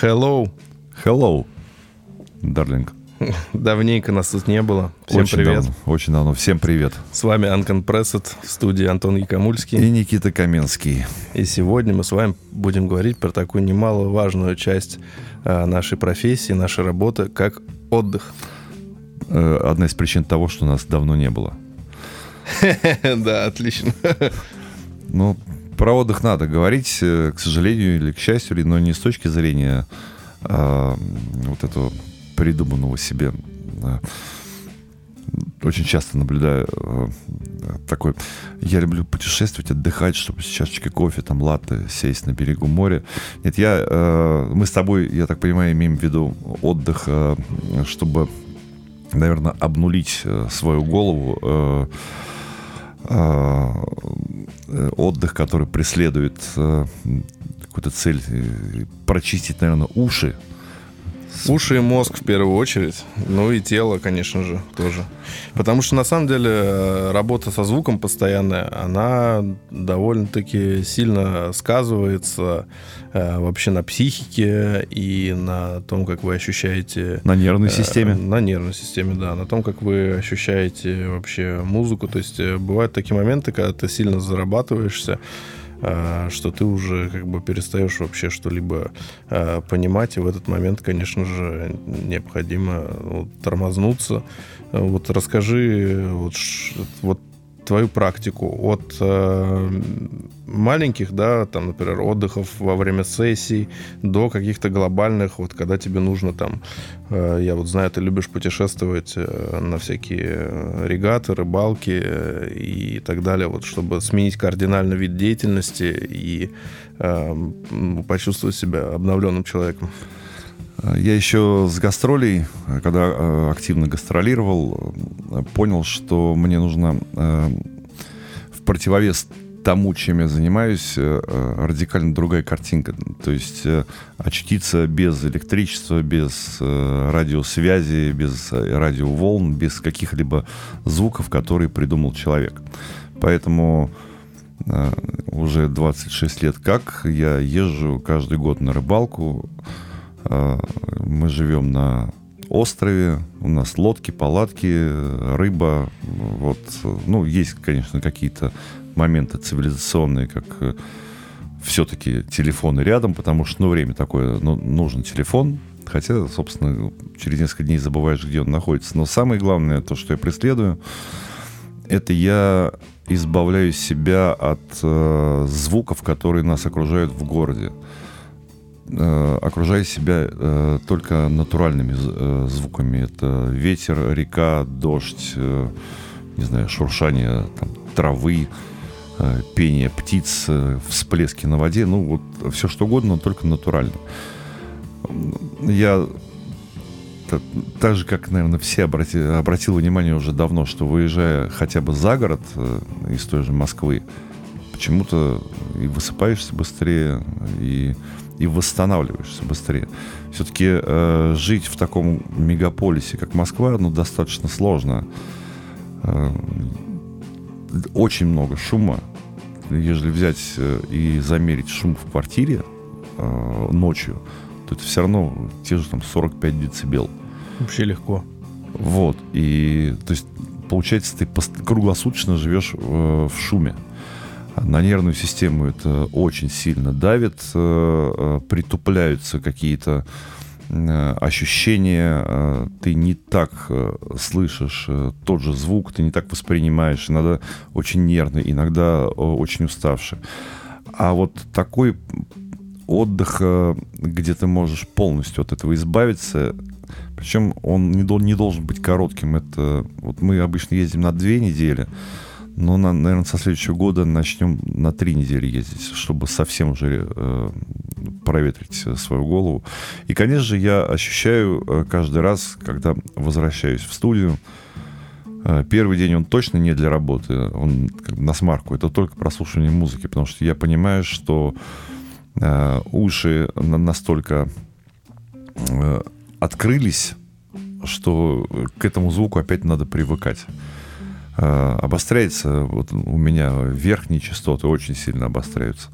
Hello. Hello, дарлинг. Давненько нас тут не было. Всем очень привет. Давно, очень давно. Всем привет. С вами Анкон Прессет в студии Антон Якомульский. И Никита Каменский. И сегодня мы с вами будем говорить про такую немаловажную часть э, нашей профессии, нашей работы, как отдых. Э, одна из причин того, что нас давно не было. Да, отлично. Ну, про отдых надо говорить, э, к сожалению или к счастью, но не с точки зрения а, вот этого придуманного себе. Очень часто наблюдаю а, такой... Я люблю путешествовать, отдыхать, чтобы с чашечкой кофе, там, латте, сесть на берегу моря. Нет, я... А, мы с тобой, я так понимаю, имеем в виду отдых, чтобы, наверное, обнулить свою голову, отдых, который преследует а, какую-то цель, прочистить, наверное, уши, Уши и мозг в первую очередь, ну и тело, конечно же, тоже. Потому что на самом деле работа со звуком постоянная, она довольно-таки сильно сказывается э, вообще на психике и на том, как вы ощущаете... На нервной системе. Э, на нервной системе, да. На том, как вы ощущаете вообще музыку. То есть э, бывают такие моменты, когда ты сильно зарабатываешься, что ты уже как бы перестаешь вообще что-либо а, понимать, и в этот момент, конечно же, необходимо вот, тормознуться. Вот расскажи вот, вот твою практику от э, маленьких, да, там, например, отдыхов во время сессий до каких-то глобальных, вот когда тебе нужно там, э, я вот знаю, ты любишь путешествовать э, на всякие регаты, рыбалки э, и так далее, вот чтобы сменить кардинально вид деятельности и э, почувствовать себя обновленным человеком. Я еще с гастролей, когда э, активно гастролировал, э, понял, что мне нужно э, в противовес тому, чем я занимаюсь, радикально другая картинка. То есть очутиться без электричества, без радиосвязи, без радиоволн, без каких-либо звуков, которые придумал человек. Поэтому уже 26 лет как я езжу каждый год на рыбалку, мы живем на острове, у нас лодки, палатки, рыба. Вот, ну, есть, конечно, какие-то моменты цивилизационные, как э, все-таки телефоны рядом, потому что, ну, время такое, ну, нужен телефон, хотя, собственно, через несколько дней забываешь, где он находится. Но самое главное, то, что я преследую, это я избавляю себя от э, звуков, которые нас окружают в городе э, окружая себя э, только натуральными э, звуками. Это ветер, река, дождь, э, не знаю, шуршание там, травы, э, пение птиц, э, всплески на воде. Ну, вот все что угодно, но только натурально. Я так же, как, наверное, все обрати, обратил внимание уже давно, что выезжая хотя бы за город э, из той же Москвы, почему-то и высыпаешься быстрее, и и восстанавливаешься быстрее. Все-таки э, жить в таком мегаполисе, как Москва, ну, достаточно сложно. Э, очень много шума. Если взять э, и замерить шум в квартире э, ночью, то это все равно те же там 45 децибел. Вообще легко. Вот. И то есть получается, ты круглосуточно живешь э, в шуме на нервную систему это очень сильно давит, э, э, притупляются какие-то э, ощущения, ты не так слышишь тот же звук, ты не так воспринимаешь, иногда очень нервный, иногда очень уставший. А вот такой отдых, где ты можешь полностью от этого избавиться, причем он не, не должен быть коротким. Это вот мы обычно ездим на две недели, но, на, наверное, со следующего года начнем на три недели ездить, чтобы совсем уже э, проветрить свою голову. И, конечно же, я ощущаю э, каждый раз, когда возвращаюсь в студию, э, первый день он точно не для работы, он на смарку, это только прослушивание музыки, потому что я понимаю, что э, уши настолько э, открылись, что к этому звуку опять надо привыкать. Э, обостряется, вот у меня верхние частоты очень сильно обостряются.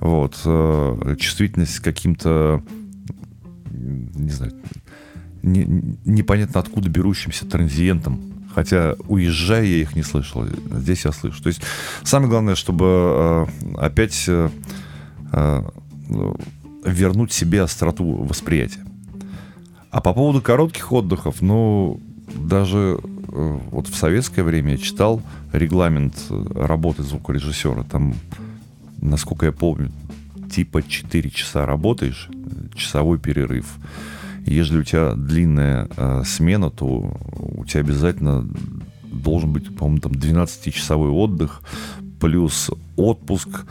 Вот. Э, чувствительность каким-то не знаю, не, непонятно откуда берущимся транзиентом. Хотя, уезжая, я их не слышал. Здесь я слышу. То есть, самое главное, чтобы э, опять вернуть себе остроту восприятия. А по поводу коротких отдыхов, ну, даже вот в советское время я читал регламент э, работы звукорежиссера. Там, насколько я помню, типа 4 часа работаешь, часовой перерыв. Если у тебя длинная э, смена, то у тебя обязательно должен быть, по-моему, там 12-часовой отдых, плюс отпуск,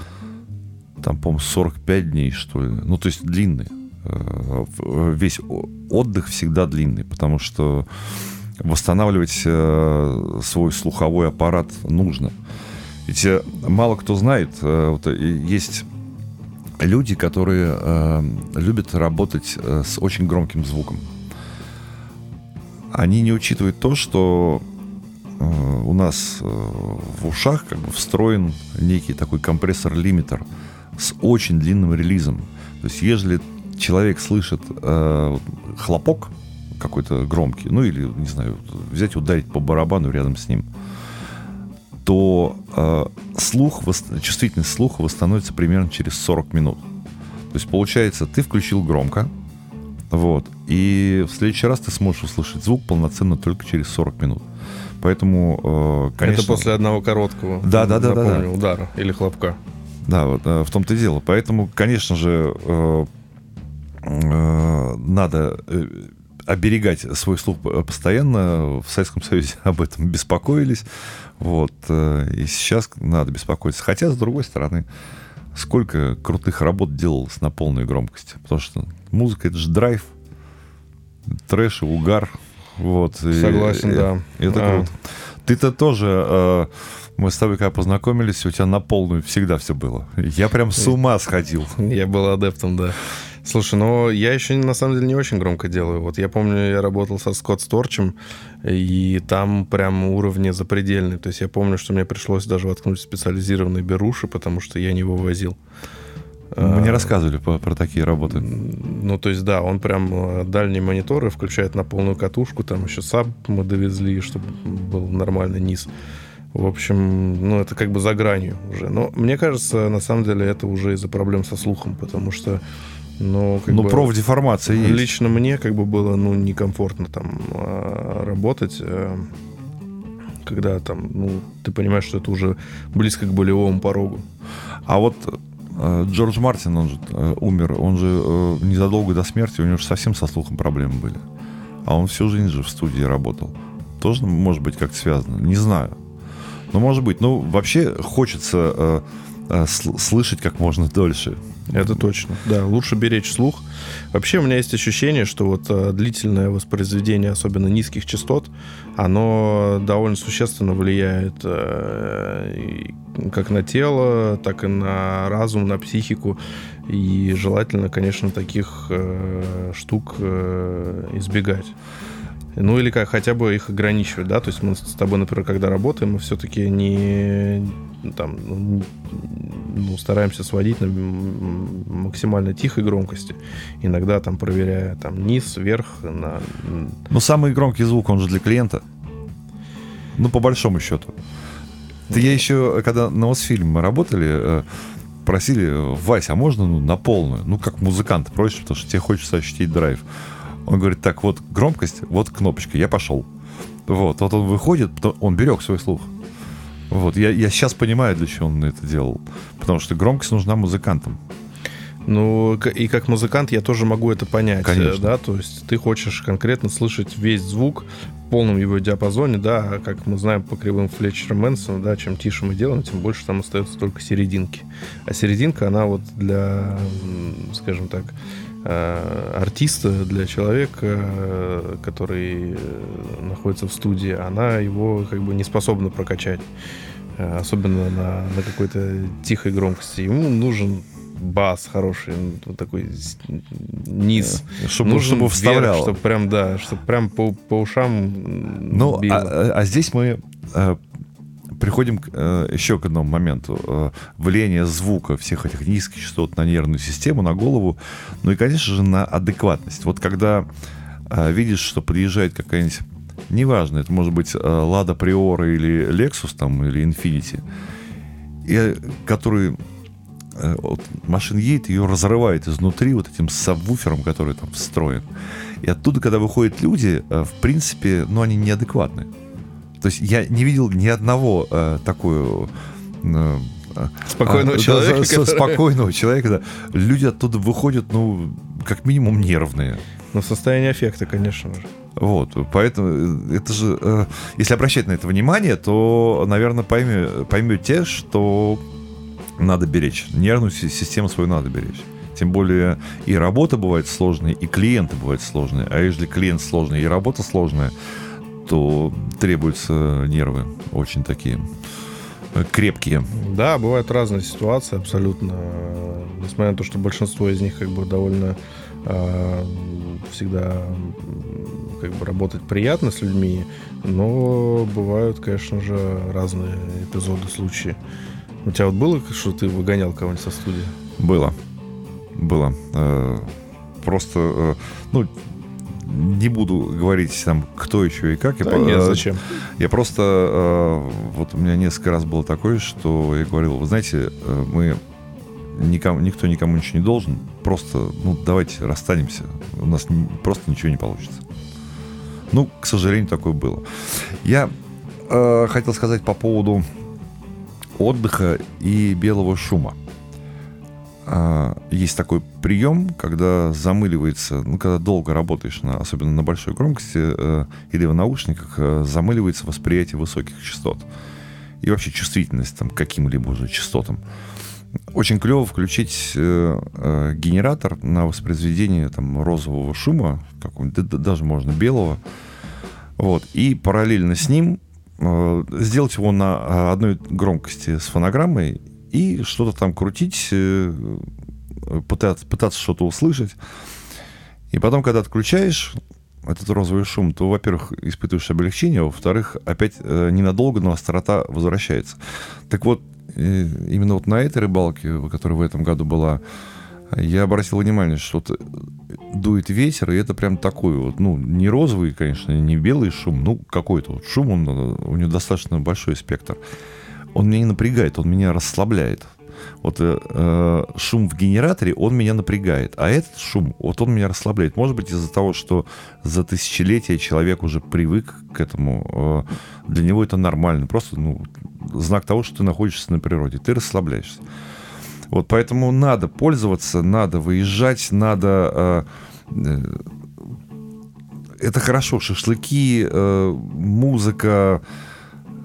там, по-моему, 45 дней, что ли. Ну, то есть длинный. Э, весь отдых всегда длинный, потому что восстанавливать э, свой слуховой аппарат нужно. Ведь э, мало кто знает, э, вот, есть люди, которые э, любят работать э, с очень громким звуком. Они не учитывают то, что э, у нас э, в ушах как бы встроен некий такой компрессор-лимитер с очень длинным релизом. То есть, если человек слышит э, хлопок какой-то громкий, ну или, не знаю, взять ударить по барабану рядом с ним, то э, слух, чувствительность слуха восстановится примерно через 40 минут. То есть, получается, ты включил громко, вот, и в следующий раз ты сможешь услышать звук полноценно только через 40 минут. Поэтому, э, конечно... Это после одного короткого, да, да, да, да, да. удара или хлопка. Да, вот э, в том-то и дело. Поэтому, конечно же, э, э, надо э, оберегать свой слух постоянно. В Советском Союзе об этом беспокоились. Вот. Э, и сейчас надо беспокоиться. Хотя, с другой стороны, сколько крутых работ делалось на полной громкости. Потому что музыка — это же драйв, трэш и угар. Вот. Согласен, и, да. И это а. круто. Ты-то тоже... Э, мы с тобой когда познакомились, у тебя на полную всегда все было. Я прям с ума сходил. Я был адептом, да. Слушай, ну я еще на самом деле не очень громко делаю. Вот я помню, я работал со Скотт Сторчем, и там прям уровни запредельные. То есть я помню, что мне пришлось даже воткнуть специализированные беруши, потому что я не вывозил. Мне а, рассказывали по, про такие работы. Ну, то есть, да, он прям э, дальние мониторы включает на полную катушку, там еще саб мы довезли, чтобы был нормальный низ. В общем, ну, это как бы за гранью уже. Но мне кажется, на самом деле, это уже из-за проблем со слухом, потому что но, как ну, бы, профдеформация есть. Лично мне как бы было ну, некомфортно там а, работать, э, когда там, ну, ты понимаешь, что это уже близко к болевому порогу. А вот э, Джордж Мартин, он же э, умер, он же незадолго до смерти, у него же совсем со слухом проблемы были. А он всю жизнь же в студии работал. Тоже, может быть, как-то связано. Не знаю. Но может быть. Ну, вообще хочется э, слышать как можно дольше. Это точно. Да, лучше беречь слух. Вообще у меня есть ощущение, что вот э, длительное воспроизведение, особенно низких частот, оно довольно существенно влияет э, как на тело, так и на разум, на психику. И желательно, конечно, таких э, штук э, избегать. Ну или как хотя бы их ограничивать, да, то есть мы с тобой, например, когда работаем, мы все-таки не там ну, ну, стараемся сводить на максимально тихой громкости. Иногда там проверяя там низ, вверх. На... Но самый громкий звук, он же для клиента. Ну, по большому счету. Ты я еще, когда на Мосфильм мы работали, э, просили, Вась, а можно ну, на полную? Ну, как музыкант просишь, потому что тебе хочется ощутить драйв. Он говорит, так, вот громкость, вот кнопочка, я пошел. Вот, вот он выходит, он берег свой слух. Вот, я, я сейчас понимаю, для чего он это делал. Потому что громкость нужна музыкантам. Ну, и как музыкант я тоже могу это понять. Э, Конечно. Да, то есть ты хочешь конкретно слышать весь звук в полном его диапазоне, да, а как мы знаем по кривым Флетчера Мэнсона, да, чем тише мы делаем, тем больше там остается только серединки. А серединка, она вот для, скажем так, артиста, для человека, э, который находится в студии, она его как бы не способна прокачать. Особенно на, на какой-то тихой громкости. Ему нужен бас хороший, ну, такой низ. Чтобы, Нужен чтобы вставлял. чтобы прям, да, чтобы прям по, по ушам Ну, а, а здесь мы э, приходим э, еще к одному моменту. Э, влияние звука всех этих низких частот на нервную систему, на голову, ну и, конечно же, на адекватность. Вот когда э, видишь, что подъезжает какая-нибудь, неважно, это может быть э, Lada Priora или Lexus там, или Infinity, и, который э, вот машина едет, ее разрывает изнутри вот этим сабвуфером, который там встроен. И оттуда, когда выходят люди, э, в принципе, ну, они неадекватны. То есть я не видел ни одного э, такого... Э, спокойного а, человека. Да, который... Спокойного человека, да. Люди оттуда выходят, ну, как минимум нервные. Ну, состояние аффекта, конечно же. Вот, поэтому э, это же, э, если обращать на это внимание, то, наверное, поймете, поймете, что надо беречь. Нервную систему свою надо беречь. Тем более и работа бывает сложная, и клиенты бывают сложные. А если клиент сложный и работа сложная, то требуются нервы очень такие э, крепкие. Да, бывают разные ситуации абсолютно. Несмотря на то, что большинство из них как бы довольно э, всегда как бы работать приятно с людьми, но бывают, конечно же, разные эпизоды, случаи. У тебя вот было, что ты выгонял кого-нибудь со студии? Было было. Э, просто, э, ну, не буду говорить там, кто еще и как. Да я, нет, э, зачем? Я просто, вот у меня несколько раз было такое, что я говорил, вы знаете, мы никому, никто никому ничего не должен, просто, ну, давайте расстанемся, у нас просто ничего не получится. Ну, к сожалению, такое было. Я э, хотел сказать по поводу отдыха и белого шума. А, есть такой прием, когда замыливается, ну, когда долго работаешь, на, особенно на большой громкости э, или в наушниках, э, замыливается восприятие высоких частот. И вообще чувствительность там, к каким-либо уже частотам. Очень клево включить э, э, генератор на воспроизведение там, розового шума, да, даже можно белого. Вот, и параллельно с ним э, сделать его на э, одной громкости с фонограммой и что-то там крутить, э, пытаться, пытаться что-то услышать. И потом, когда отключаешь этот розовый шум, то, во-первых, испытываешь облегчение, а во-вторых, опять э, ненадолго, но острота возвращается. Так вот, э, именно вот на этой рыбалке, которая в этом году была, я обратил внимание, что вот дует ветер, и это прям такой вот, ну, не розовый, конечно, не белый шум, ну, какой-то вот шум, он, у него достаточно большой спектр он меня не напрягает, он меня расслабляет. Вот э, э, шум в генераторе, он меня напрягает. А этот шум, вот он меня расслабляет. Может быть, из-за того, что за тысячелетия человек уже привык к этому. Э, для него это нормально. Просто ну, знак того, что ты находишься на природе. Ты расслабляешься. Вот поэтому надо пользоваться, надо выезжать, надо... Э, э, это хорошо. Шашлыки, э, музыка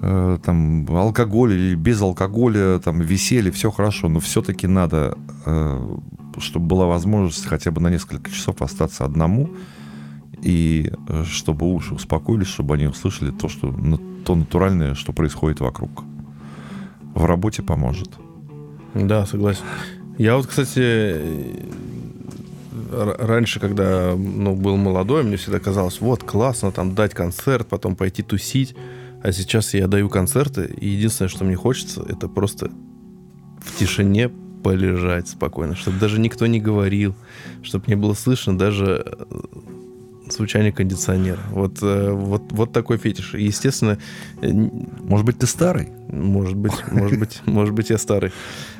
там алкоголь или без алкоголя, там веселье, все хорошо, но все-таки надо, э, чтобы была возможность хотя бы на несколько часов остаться одному, и э, чтобы уши успокоились, чтобы они услышали то, что, то натуральное, что происходит вокруг. В работе поможет. Да, согласен. Я вот, кстати, раньше, когда ну, был молодой, мне всегда казалось, вот, классно там дать концерт, потом пойти тусить. А сейчас я даю концерты, и единственное, что мне хочется, это просто в тишине полежать спокойно, чтобы даже никто не говорил, чтобы не было слышно даже э, звучание кондиционера. Вот, э, вот, вот такой фетиш. И, естественно... Может быть, ты старый? Может быть, может быть, может быть, я старый.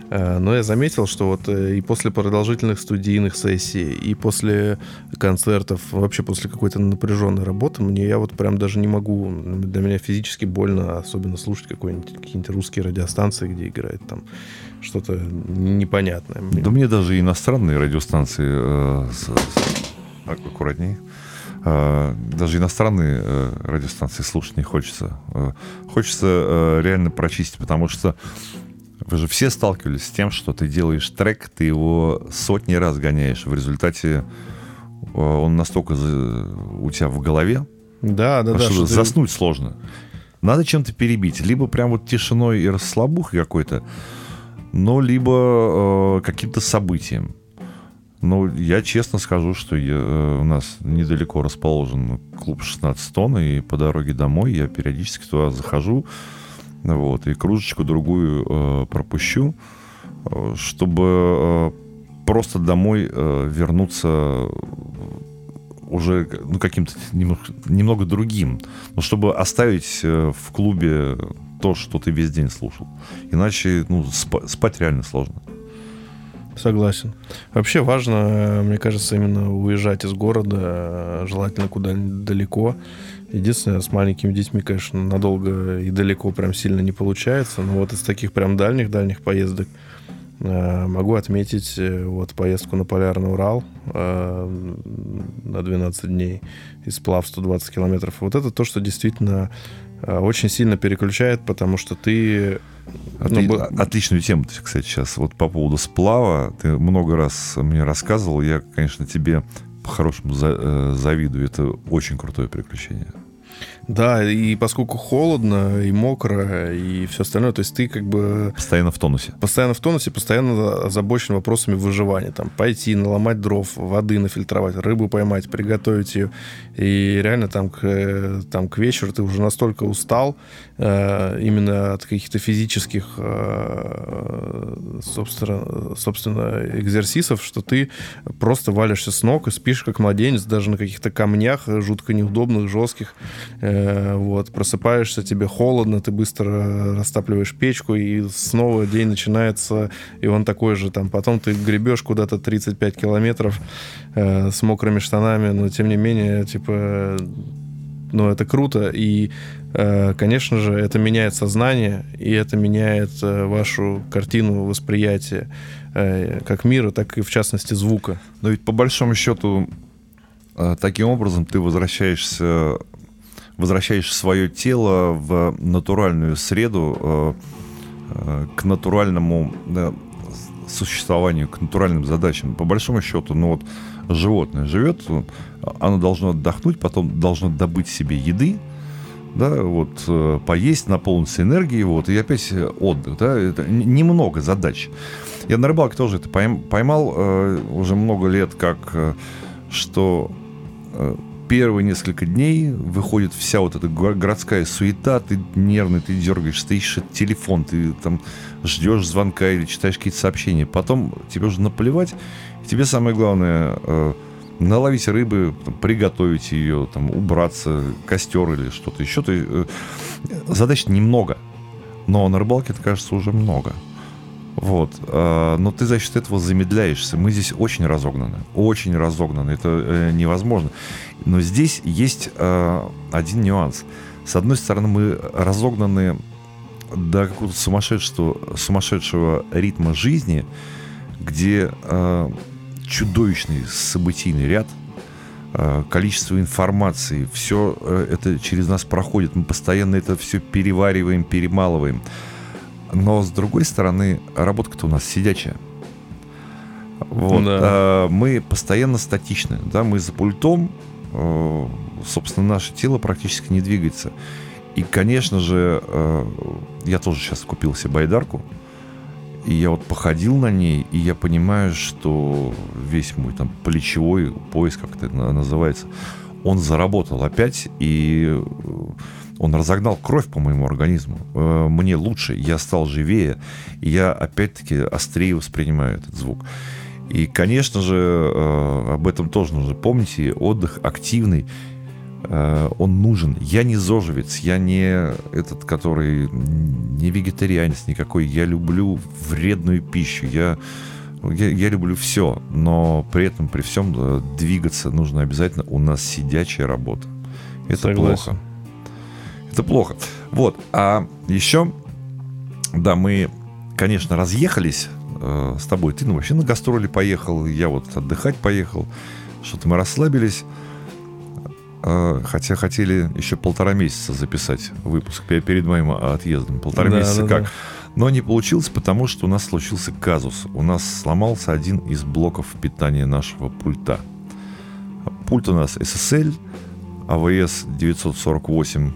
Э, но я заметил, что вот э, и после продолжительных студийных сессий, и после концертов, вообще после какой-то напряженной работы, мне я вот прям даже не могу, для меня физически больно, особенно слушать какие-нибудь русские радиостанции, где играет там что-то непонятное. Да мне даже иностранные радиостанции э, аккуратнее. Даже иностранные радиостанции слушать не хочется. Хочется реально прочистить, потому что вы же все сталкивались с тем, что ты делаешь трек, ты его сотни раз гоняешь. В результате э, он настолько у тебя в голове, да, да, да, что, что заснуть ты... сложно. Надо чем-то перебить. Либо прям вот тишиной и расслабухой какой-то, но либо э, каким-то событием. Но я честно скажу, что я, э, у нас недалеко расположен клуб 16 тонн, и по дороге домой я периодически туда захожу, вот, и кружечку другую э, пропущу, э, чтобы э, просто домой э, вернуться уже ну, каким-то немного, немного другим, но чтобы оставить э, в клубе то, что ты весь день слушал. Иначе ну, спа- спать реально сложно. Согласен. Вообще важно, мне кажется, именно уезжать из города, желательно куда-нибудь далеко. Единственное, с маленькими детьми, конечно, надолго и далеко прям сильно не получается. Но вот из таких прям дальних-дальних поездок э, могу отметить э, вот поездку на Полярный Урал э, на 12 дней и сплав 120 километров. Вот это то, что действительно очень сильно переключает, потому что ты Отли... Ну, Отличную тему, кстати, сейчас. Вот по поводу сплава. Ты много раз мне рассказывал. Я, конечно, тебе по-хорошему за... завидую. Это очень крутое приключение. Да, и поскольку холодно, и мокро, и все остальное, то есть ты как бы... Постоянно в тонусе. Постоянно в тонусе, постоянно озабочен вопросами выживания. Там, пойти, наломать дров, воды нафильтровать, рыбу поймать, приготовить ее. И реально там к, там, к вечеру ты уже настолько устал, э, именно от каких-то физических, э, собственно, собственно, экзерсисов, что ты просто валишься с ног и спишь как младенец, даже на каких-то камнях жутко неудобных, жестких. Э, вот, просыпаешься, тебе холодно, ты быстро растапливаешь печку, и снова день начинается, и он такой же, там, потом ты гребешь куда-то 35 километров э, с мокрыми штанами, но тем не менее, типа, ну, это круто, и, э, конечно же, это меняет сознание, и это меняет э, вашу картину восприятия э, как мира, так и, в частности, звука. Но ведь, по большому счету, э, таким образом ты возвращаешься возвращаешь свое тело в натуральную среду, э, э, к натуральному существованию, к натуральным задачам. По большому счету, ну вот животное живет, оно должно отдохнуть, потом должно добыть себе еды, да, вот э, поесть, наполниться энергией, вот, и опять отдых, да, это немного задач. Я на рыбалке тоже это поймал уже много лет, как что первые несколько дней выходит вся вот эта городская суета, ты нервный, ты дергаешь, стоишь телефон, ты там ждешь звонка или читаешь какие-то сообщения. Потом тебе уже наплевать. Тебе самое главное э, наловить рыбы, там, приготовить ее, там, убраться, костер или что-то еще. Ты, э, задач немного. Но на рыбалке это кажется уже много. Вот. Э, но ты за счет этого замедляешься. Мы здесь очень разогнаны. Очень разогнаны. Это э, невозможно. Но здесь есть э, один нюанс. С одной стороны, мы разогнаны до какого-то сумасшедшего, сумасшедшего ритма жизни, где чудовищный событийный ряд, количество информации, все это через нас проходит. Мы постоянно это все перевариваем, перемалываем. Но с другой стороны, работа-то у нас сидячая. Вот. Да. Мы постоянно статичны. Да? Мы за пультом, э, собственно, наше тело практически не двигается. И, конечно же, э, я тоже сейчас купил себе байдарку. И я вот походил на ней, и я понимаю, что весь мой там плечевой пояс, как это называется, он заработал опять, и он разогнал кровь по моему организму. Э, мне лучше, я стал живее, и я опять-таки острее воспринимаю этот звук. И, конечно же, э, об этом тоже нужно помнить. И отдых активный, э, он нужен. Я не зожевец, я не этот, который не вегетарианец никакой. Я люблю вредную пищу. Я я, я люблю все, но при этом, при всем двигаться нужно обязательно. У нас сидячая работа. Это Согласен. плохо это плохо. Вот. А еще, да, мы, конечно, разъехались э, с тобой. Ты ну, вообще на гастроли поехал, я вот отдыхать поехал. Что-то мы расслабились. Э, хотя хотели еще полтора месяца записать выпуск перед моим отъездом. Полтора да, месяца да, как. Да. Но не получилось, потому что у нас случился казус. У нас сломался один из блоков питания нашего пульта. Пульт у нас SSL, AVS 948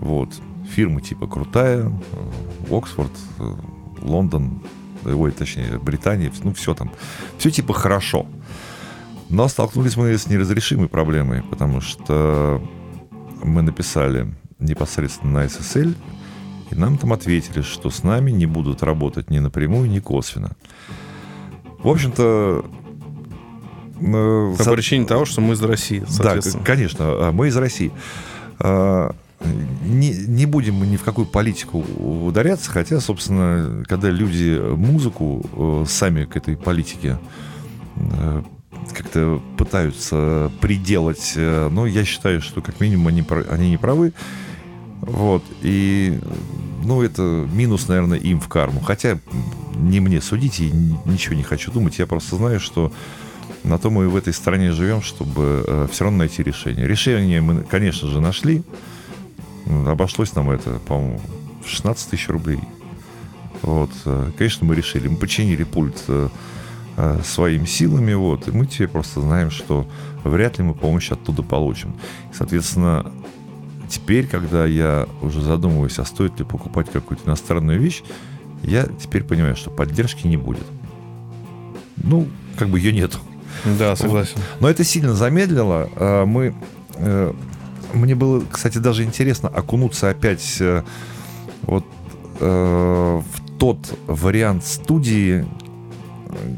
вот. Фирма типа крутая, э, Оксфорд, Лондон, ой, точнее, Британия, ну все там. Все типа хорошо. Но столкнулись мы с неразрешимой проблемой, потому что мы написали непосредственно на SSL, И нам там ответили, что с нами не будут работать ни напрямую, ни косвенно. В общем-то, э, по причине того, что мы из России. Да, конечно, а, мы из России. Не, не будем ни в какую политику ударяться, хотя, собственно, когда люди музыку э, сами к этой политике э, как-то пытаются приделать, но я считаю, что как минимум они, они не правы. Вот, и, ну, это минус, наверное, им в карму. Хотя не мне судить, и ничего не хочу думать. Я просто знаю, что на то мы в этой стране живем, чтобы все равно найти решение. Решение мы, конечно же, нашли. Обошлось нам это, по-моему, в 16 тысяч рублей. Вот, э, конечно, мы решили. Мы починили пульт э, э, своими силами, вот, и мы теперь просто знаем, что вряд ли мы помощь оттуда получим. Соответственно, теперь, когда я уже задумываюсь, а стоит ли покупать какую-то иностранную вещь, я теперь понимаю, что поддержки не будет. Ну, как бы ее нету. Да, согласен. Но это сильно замедлило. Мы мне было, кстати, даже интересно окунуться опять э, вот э, в тот вариант студии,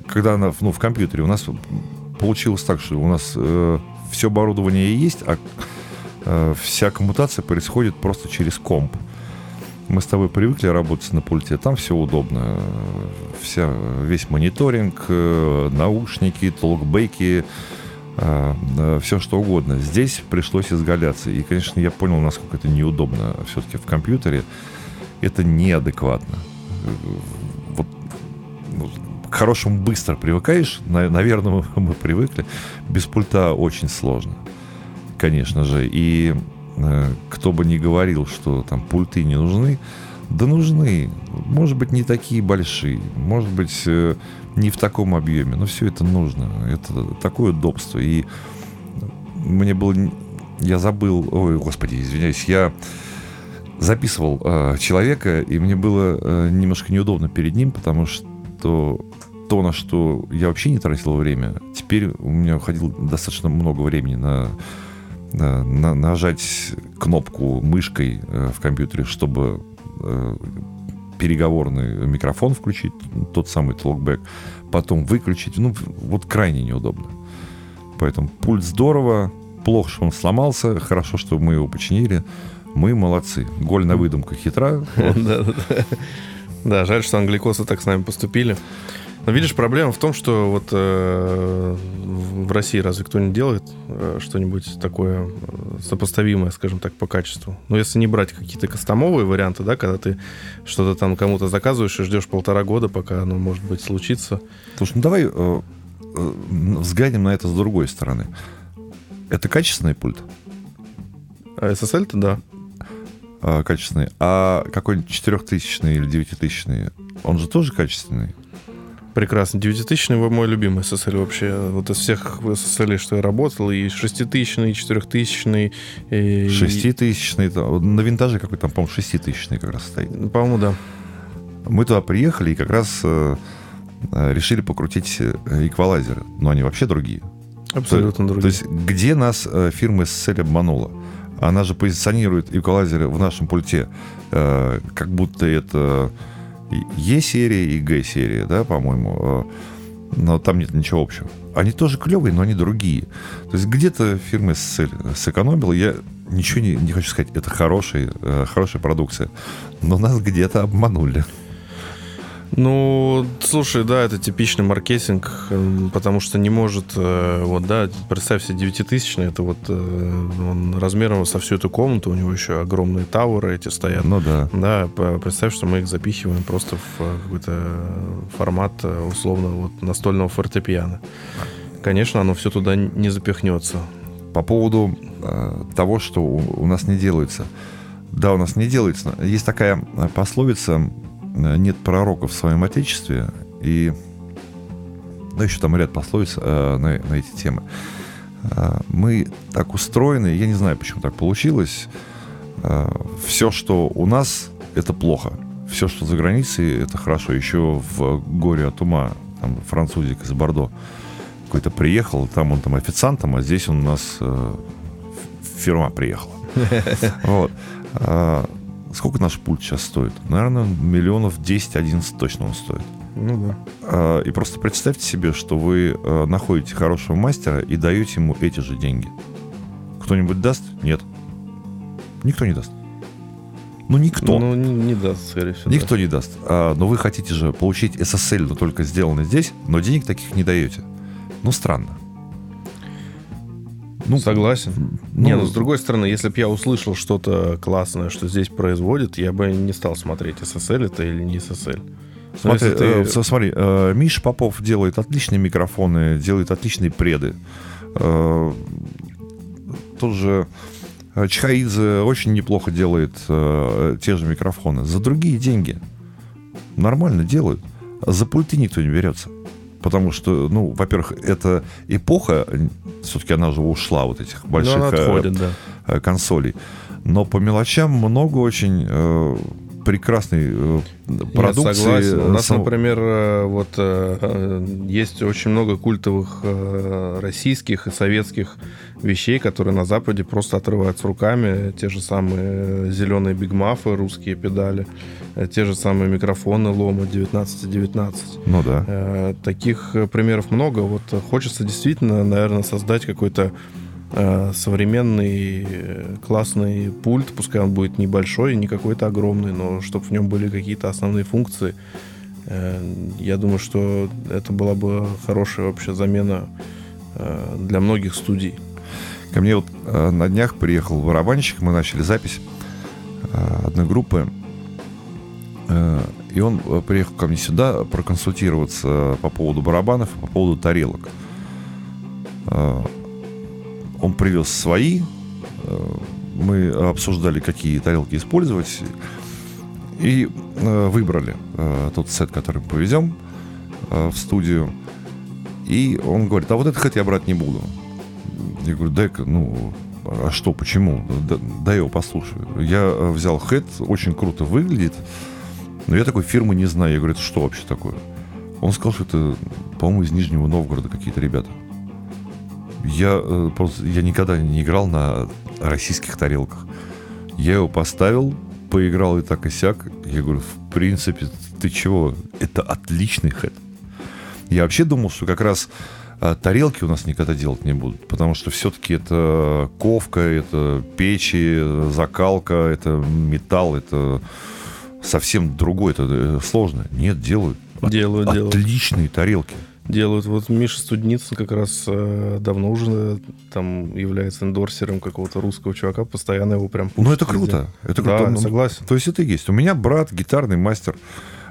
когда она ну, в компьютере. У нас получилось так, что у нас э, все оборудование есть, а э, вся коммутация происходит просто через комп. Мы с тобой привыкли работать на пульте, там все удобно. Вся, весь мониторинг, э, наушники, толкбеки, э, все что угодно. Здесь пришлось изгаляться. И, конечно, я понял, насколько это неудобно все-таки в компьютере. Это неадекватно. Вот, ну, к хорошему быстро привыкаешь. Наверное, мы привыкли. Без пульта очень сложно. Конечно же. И э, кто бы ни говорил, что там пульты не нужны, да нужны. Может быть, не такие большие. Может быть, э, не в таком объеме, но все это нужно. Это такое удобство. И мне было... Я забыл... Ой, господи, извиняюсь. Я записывал э, человека, и мне было э, немножко неудобно перед ним, потому что то, на что я вообще не тратил время, теперь у меня уходило достаточно много времени на, на, на нажать кнопку мышкой э, в компьютере, чтобы э, переговорный микрофон включить, тот самый толкбэк, потом выключить. Ну, вот крайне неудобно. Поэтому пульт здорово. Плохо, что он сломался. Хорошо, что мы его починили. Мы молодцы. Голь на выдумка хитра. Да, жаль, что англикосы так с нами поступили. Но видишь, проблема в том, что вот э, в России разве кто-нибудь делает э, что-нибудь такое э, сопоставимое, скажем так, по качеству? Ну, если не брать какие-то кастомовые варианты, да, когда ты что-то там кому-то заказываешь и ждешь полтора года, пока оно, может быть, случится. Слушай, ну давай э, э, взглянем на это с другой стороны. Это качественный пульт? А SSL-то да. А, качественный. А какой-нибудь 4000 или 9000 он же тоже качественный? Прекрасно. 9000 мой любимый SSL вообще. Вот из всех SSL, что я работал, и 6000, и 4000. И... 6000, на винтаже какой там, по-моему, 6000 как раз стоит. По-моему, да. Мы туда приехали и как раз э, э решили покрутить э, эквалайзеры. Но они вообще другие. Абсолютно то, другие. То есть где нас фирма SSL обманула? Она же позиционирует эквалайзеры в нашем пульте, как будто это Е-серия и Г-серия, да, по-моему. Э, но там нет ничего общего. Они тоже клевые, но они другие. То есть где-то фирма сэкономила. Я ничего не, не хочу сказать. Это хорошая, э, хорошая продукция. Но нас где-то обманули. Ну, слушай, да, это типичный маркетинг, эм, потому что не может, э, вот, да, представь себе 9000 это вот э, он размером со всю эту комнату, у него еще огромные тауры эти стоят. Ну да. Да, представь, что мы их запихиваем просто в э, какой-то формат, условно, вот настольного фортепиано. Конечно, оно все туда не запихнется. По поводу э, того, что у, у нас не делается. Да, у нас не делается. Есть такая пословица нет пророка в своем отечестве, и да, еще там ряд пословиц э, на, на эти темы. Э, мы так устроены, я не знаю, почему так получилось. Э, все, что у нас, это плохо. Все, что за границей, это хорошо. Еще в «Горе от ума» там французик из Бордо какой-то приехал, там он там официантом, а здесь он у нас э, фирма приехала. Вот. Сколько наш пульт сейчас стоит? Наверное, миллионов 10-11 точно он стоит. Ну да. А, И просто представьте себе, что вы э, находите хорошего мастера и даете ему эти же деньги. Кто-нибудь даст? Нет. Никто не даст. Ну, никто. Ну, не, не даст, скорее всего. Никто не даст. А, но вы хотите же получить SSL, но только сделанный здесь, но денег таких не даете. Ну, странно. Ну, Согласен. ну, не, ну с другой стороны, если бы я услышал что-то классное, что здесь производит, я бы не стал смотреть, SSL это или не SSL. Смотри, ты- э, смотри, э, Миша Попов делает отличные микрофоны, делает отличные преды. Э, Тот же э, Чхаидзе очень неплохо делает э, те же микрофоны. За другие деньги. Нормально делают. За пульты никто не берется. Потому что, ну, во-первых, эта эпоха, все-таки она же ушла, вот этих Ну, больших э, отходит, да. э, консолей. Но по мелочам много очень э, прекрасной э, продукции. Я согласен. У нас, например, э, вот э, есть очень много культовых российских и советских вещей, которые на Западе просто отрываются руками. Те же самые зеленые бигмафы, русские педали, те же самые микрофоны Лома 1919. Ну да. Таких примеров много. Вот хочется действительно, наверное, создать какой-то современный э, классный пульт, пускай он будет небольшой, не какой-то огромный, но чтобы в нем были какие-то основные функции. Э, Я думаю, что это была бы хорошая вообще замена э, для многих студий. Ко мне вот э, на днях приехал барабанщик, мы начали запись э, одной группы. Э, и он э, приехал ко мне сюда проконсультироваться по поводу барабанов по поводу тарелок. Он привез свои, э, мы обсуждали, какие тарелки использовать, и э, выбрали э, тот сет, который мы повезем в студию. И он говорит, а вот этот хэт я брать не буду. Я говорю, дай-ка, ну, а что, почему? Да- дай его послушаю. Я взял хэт, очень круто выглядит, но я такой фирмы не знаю. Я говорю, это что вообще такое? Он сказал, что это, по-моему, из Нижнего Новгорода какие-то ребята. Я э, просто, я никогда не играл на российских тарелках. Я его поставил, поиграл и так и сяк. Я говорю, в принципе, ты чего? Это отличный хэт. Я вообще думал, что как раз а, тарелки у нас никогда делать не будут, потому что все-таки это ковка, это печи, закалка, это металл, это совсем другое, это э, сложно. Нет, делают. От- Делают, делают. Отличные тарелки. Делают. Вот Миша Студницын как раз э, давно уже э, там является эндорсером какого-то русского чувака, постоянно его прям Ну, пушит это везде. круто. Это Да, круто. Ну, согласен. То есть это есть. У меня брат, гитарный мастер,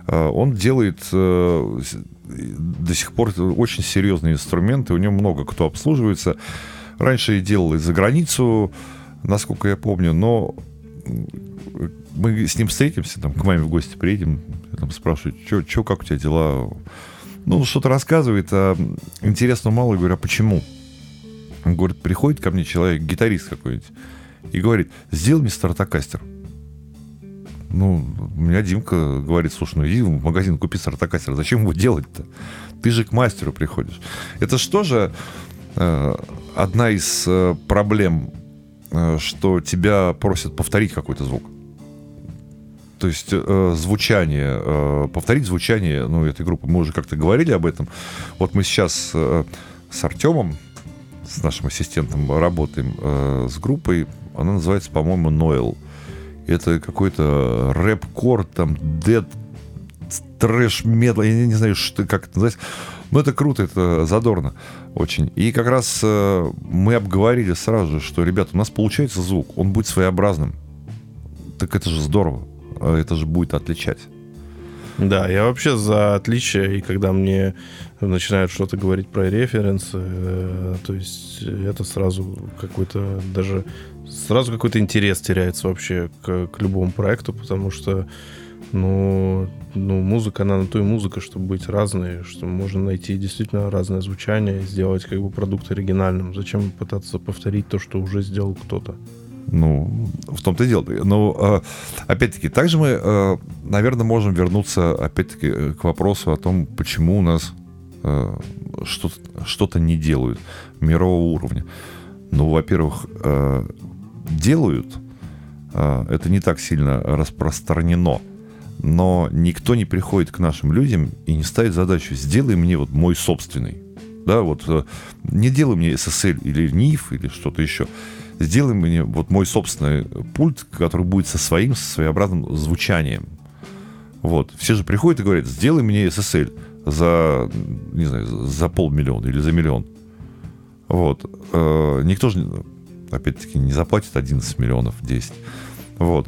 э, он делает э, до сих пор очень серьезные инструменты, у него много кто обслуживается. Раньше и делал и за границу, насколько я помню, но мы с ним встретимся, там, к маме в гости приедем, я там спрашиваю, что, как у тебя дела? Ну, что-то рассказывает, а интересно мало, я говорю, а почему? Он говорит, приходит ко мне человек, гитарист какой-нибудь, и говорит, сделай мне стартакастер. Ну, у меня Димка говорит, слушай, ну иди в магазин, купи стартакастер. Зачем его делать-то? Ты же к мастеру приходишь. Это что же э, одна из э, проблем, э, что тебя просят повторить какой-то звук. То есть э, звучание, э, повторить звучание, ну, этой группы. Мы уже как-то говорили об этом. Вот мы сейчас э, с Артемом, с нашим ассистентом, работаем э, с группой. Она называется, по-моему, Нойл. Это какой-то рэп-кор, там, дед, трэш, метал, я не, знаю, что, как это называется. Но это круто, это задорно очень. И как раз э, мы обговорили сразу же, что, ребята, у нас получается звук, он будет своеобразным. Так это же здорово. А Это же будет отличать. Да, я вообще за отличие, и когда мне начинают что-то говорить про референсы, э, то есть это сразу какой-то даже сразу какой-то интерес теряется вообще к, к любому проекту, потому что ну, ну, музыка, она на то и музыка, чтобы быть разной, что можно найти действительно разное звучание сделать как бы продукт оригинальным. Зачем пытаться повторить то, что уже сделал кто-то? Ну, в том-то и дело. Но, э, опять-таки, также мы, э, наверное, можем вернуться, опять-таки, э, к вопросу о том, почему у нас э, что-то, не делают мирового уровня. Ну, во-первых, э, делают, э, это не так сильно распространено. Но никто не приходит к нашим людям и не ставит задачу «сделай мне вот мой собственный». Да, вот не делай мне SSL или NIF или что-то еще. Сделай мне вот мой собственный пульт, который будет со своим, со своеобразным звучанием. Вот. Все же приходят и говорят, сделай мне SSL за, не знаю, за полмиллиона или за миллион. Вот. Э, никто же, опять-таки, не заплатит 11 миллионов, 10. Вот.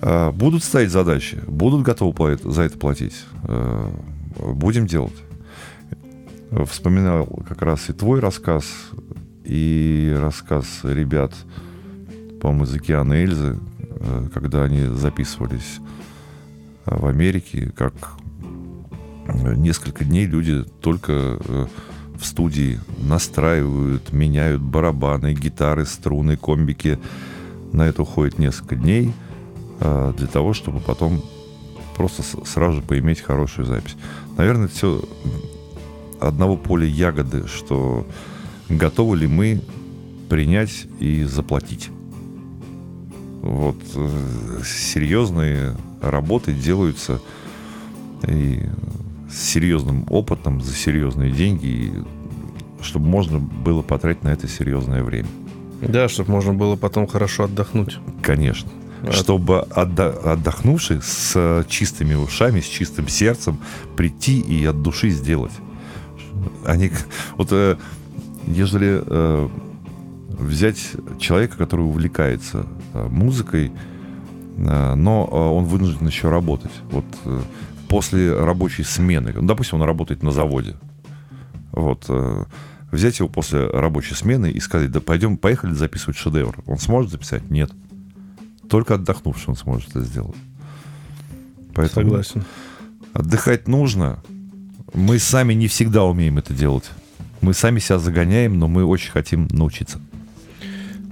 Э, будут ставить задачи, будут готовы за это платить. Э, будем делать. Вспоминал как раз и твой рассказ, и рассказ ребят, по-моему, из океана Эльзы, когда они записывались в Америке, как несколько дней люди только э, в студии настраивают, меняют барабаны, гитары, струны, комбики. На это уходит несколько дней э, для того, чтобы потом просто сразу же поиметь хорошую запись. Наверное, все одного поля ягоды, что готовы ли мы принять и заплатить. Вот э, серьезные работы делаются и с серьезным опытом, за серьезные деньги, и чтобы можно было потратить на это серьезное время. Да, чтобы можно было потом хорошо отдохнуть. Конечно. А... Чтобы отда- отдохнувший с чистыми ушами, с чистым сердцем прийти и от души сделать. Они, вот, э, ежели э, взять человека, который увлекается э, музыкой, э, но э, он вынужден еще работать. Вот э, после рабочей смены, ну, допустим, он работает на заводе, вот, э, взять его после рабочей смены и сказать, да пойдем, поехали записывать шедевр. Он сможет записать? Нет. Только отдохнувший он сможет это сделать. Поэтому Согласен. Отдыхать нужно. Мы сами не всегда умеем это делать. Мы сами себя загоняем, но мы очень хотим научиться.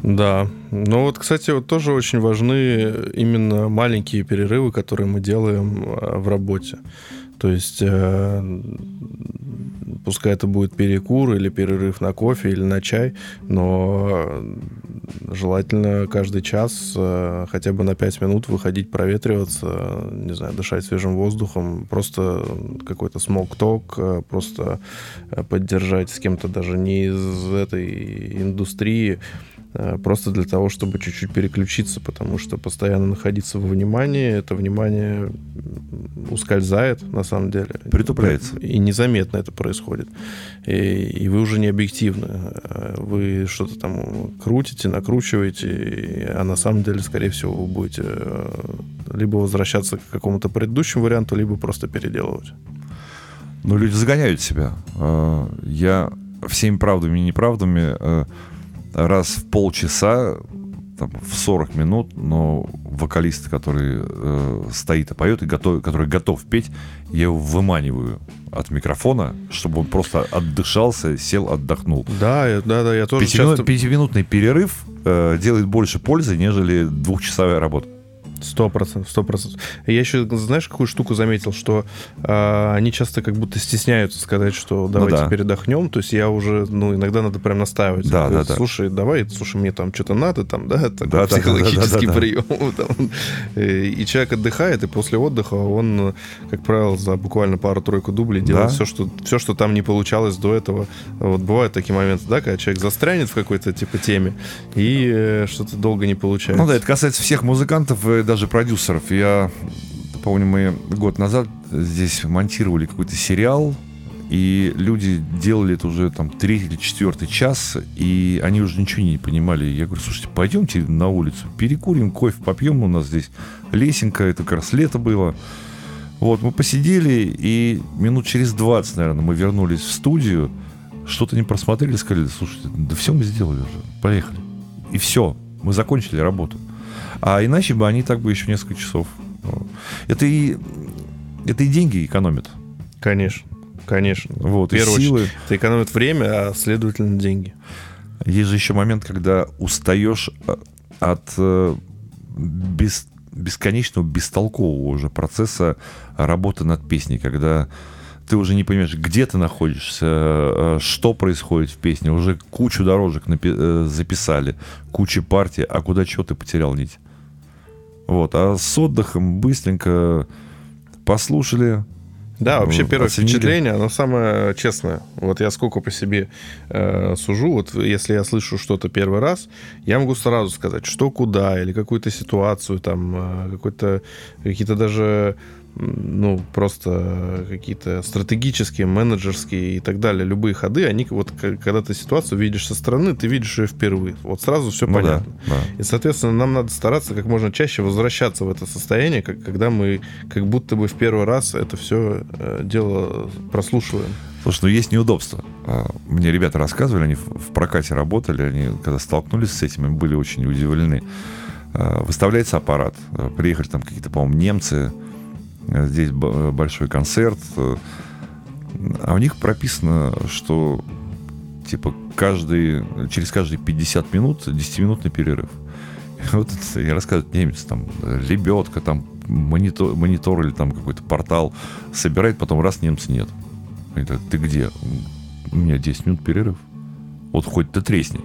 Да. Ну вот, кстати, вот тоже очень важны именно маленькие перерывы, которые мы делаем э, в работе. То есть э, пускай это будет перекур или перерыв на кофе или на чай, но желательно каждый час э, хотя бы на 5 минут выходить проветриваться, не знаю, дышать свежим воздухом, просто какой-то смог-ток, э, просто поддержать с кем-то даже не из этой индустрии, Э, просто для того, чтобы чуть-чуть переключиться, потому что постоянно находиться во внимании, это внимание ускользает, на самом деле. Притупляется. И незаметно это происходит. И, и вы уже не объективны. Э, вы что-то там крутите, накручиваете, а на самом деле, скорее всего, вы будете э, либо возвращаться к какому-то предыдущему варианту, либо просто переделывать. Ну, люди загоняют себя. Я всеми правдами и неправдами раз в полчаса, там, в 40 минут, но вокалист, который э, стоит и поет, и готов, который готов петь, я его выманиваю от микрофона, чтобы он просто отдышался, сел, отдохнул. Да, да, да, я тоже Пятиминут, часто... Пятиминутный перерыв э, делает больше пользы, нежели двухчасовая работа. Сто процентов, сто процентов. Я еще, знаешь, какую штуку заметил, что э, они часто как будто стесняются сказать, что давайте ну, да. передохнем. То есть я уже, ну, иногда надо прям настаивать. Да, да, да. Слушай, давай, слушай, мне там что-то надо, там, да, такой да, психологический да, да, да, прием. Там. И человек отдыхает, и после отдыха он, как правило, за буквально пару-тройку дублей делает да. все, что, все, что там не получалось до этого. Вот бывают такие моменты, да, когда человек застрянет в какой-то типа теме, и э, что-то долго не получается. Ну да, это касается всех музыкантов, даже продюсеров. Я помню, мы год назад здесь монтировали какой-то сериал, и люди делали это уже там третий или четвертый час, и они уже ничего не понимали. Я говорю, слушайте, пойдемте на улицу, перекурим, кофе попьем, у нас здесь лесенка, это как раз лето было. Вот, мы посидели, и минут через 20, наверное, мы вернулись в студию, что-то не просмотрели, сказали, слушайте, да все мы сделали уже, поехали. И все, мы закончили работу. А иначе бы они так бы еще несколько часов. Это и, это и деньги экономят. Конечно. Конечно. Вот, и силы. Очередь, это экономит время, а следовательно деньги. Есть же еще момент, когда устаешь э, от э, без, бесконечного, бестолкового уже процесса работы над песней, когда ты уже не понимаешь, где ты находишься, э, что происходит в песне. Уже кучу дорожек напи- записали, кучу партий, а куда что ты потерял нить? Вот, а с отдыхом быстренько послушали, Да, вообще первое оценили. впечатление, оно самое честное. Вот я сколько по себе э, сужу, вот если я слышу что-то первый раз, я могу сразу сказать, что куда, или какую-то ситуацию, там, э, какой-то, какие-то даже, ну, просто какие-то стратегические, менеджерские и так далее, любые ходы, они вот, когда ты ситуацию видишь со стороны, ты видишь ее впервые. Вот сразу все ну да, понятно. да. И, соответственно, нам надо стараться как можно чаще возвращаться в это состояние, как, когда мы как будто бы в первый раз это все дело прослушиваем. Слушай, ну есть неудобства. А, Мне ребята рассказывали, они в прокате работали, они когда столкнулись с этим, были очень удивлены. А, Выставляется аппарат, а, приехали там какие-то, по-моему, немцы, здесь б- большой концерт, а, у них прописано, что типа каждый, через каждые 50 минут 10-минутный перерыв. Вот я рассказываю, немец там, э, лебедка, там монитор, монитор или там какой-то портал собирает, потом раз немца нет. Они так, ты где? У меня 10 минут перерыв. Вот хоть ты тресни.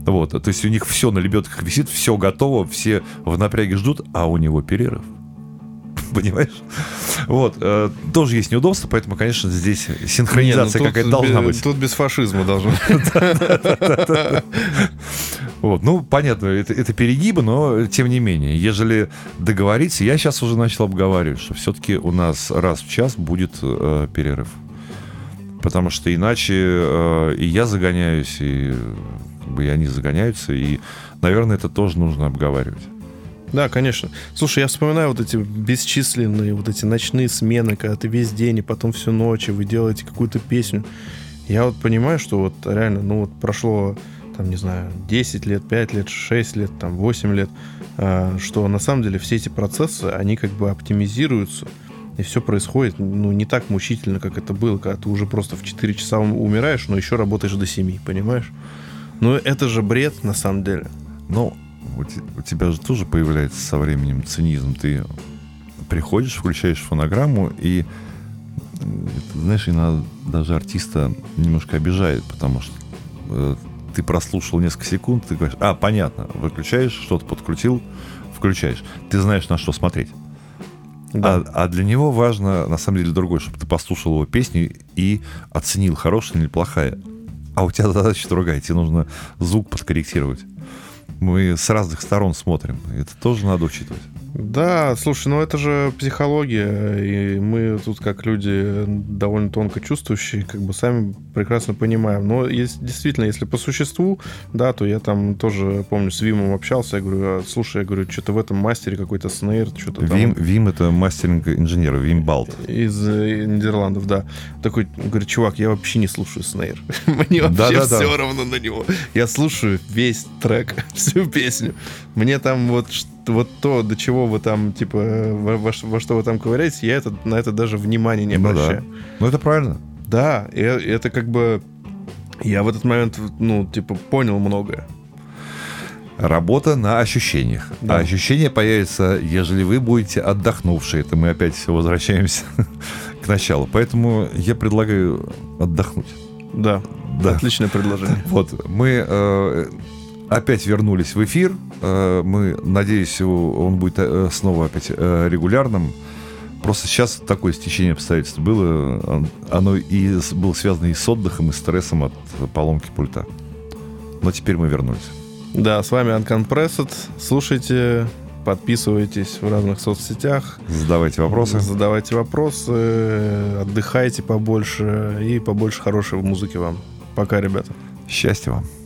Вот, то есть у них все на лебедках висит, все готово, все в напряге ждут, а у него перерыв. Понимаешь? Вот, э, тоже есть неудобства, поэтому, конечно, здесь синхронизация ну какая-то должна быть. Тут без фашизма должно Вот, ну, понятно, это, это перегибы, но тем не менее, ежели договориться, я сейчас уже начал обговаривать, что все-таки у нас раз в час будет э, перерыв. Потому что иначе э, и я загоняюсь, и, как бы, и они загоняются, и, наверное, это тоже нужно обговаривать. Да, конечно. Слушай, я вспоминаю вот эти бесчисленные вот эти ночные смены, когда ты весь день и потом всю ночь, и вы делаете какую-то песню. Я вот понимаю, что вот реально, ну вот прошло, там, не знаю, 10 лет, 5 лет, 6 лет, там, 8 лет, а, что на самом деле все эти процессы, они как бы оптимизируются, и все происходит, ну, не так мучительно, как это было, когда ты уже просто в 4 часа умираешь, но еще работаешь до 7, понимаешь? Ну, это же бред, на самом деле. Но у, те- у тебя же тоже появляется со временем цинизм. Ты приходишь, включаешь фонограмму, и, это, знаешь, иногда даже артиста немножко обижает, потому что э, ты прослушал несколько секунд, ты говоришь, а, понятно, выключаешь, что-то подкрутил, включаешь. Ты знаешь, на что смотреть. Да. А, а для него важно, на самом деле, другое, чтобы ты послушал его песню и оценил, хорошая или плохая. А у тебя задача другая, тебе нужно звук подкорректировать. Мы с разных сторон смотрим. Это тоже надо учитывать. Да, слушай, ну это же психология, и мы тут как люди довольно тонко чувствующие, как бы сами прекрасно понимаем. Но есть, действительно, если по существу, да, то я там тоже, помню, с Вимом общался, я говорю, «А, слушай, я говорю, что-то в этом мастере какой-то снейр, что-то там... Вим, Вим это мастеринг инженера, Вим Балт. Из э, Нидерландов, да. Такой, говорит, чувак, я вообще не слушаю снейр. Мне вообще все равно на него. Я слушаю весь трек, всю песню. Мне там вот, ш- вот то, до чего вы там, типа, во, во во что вы там ковыряетесь, я это, на это даже внимания не Ну да. обращаю. Ну это правильно. Да, и э- это как бы... Я в этот момент, ну, типа, понял многое. Работа на ощущениях. Да. А ощущения появятся, ежели вы будете отдохнувшие. Это мы опять возвращаемся к началу. Поэтому я предлагаю отдохнуть. Да, Да. отличное предложение. Вот, мы э, опять вернулись в эфир. Э, мы, надеюсь, он будет э, снова опять э, регулярным. Просто сейчас такое стечение обстоятельств было. Он- Оно и было связано и с отдыхом, и с стрессом от поломки пульта. Но теперь мы вернулись. Да, с вами Прессет. Слушайте, подписывайтесь в разных соцсетях. Задавайте вопросы. Задавайте вопросы, отдыхайте побольше и побольше хорошей музыки вам. Пока, ребята. Счастья вам.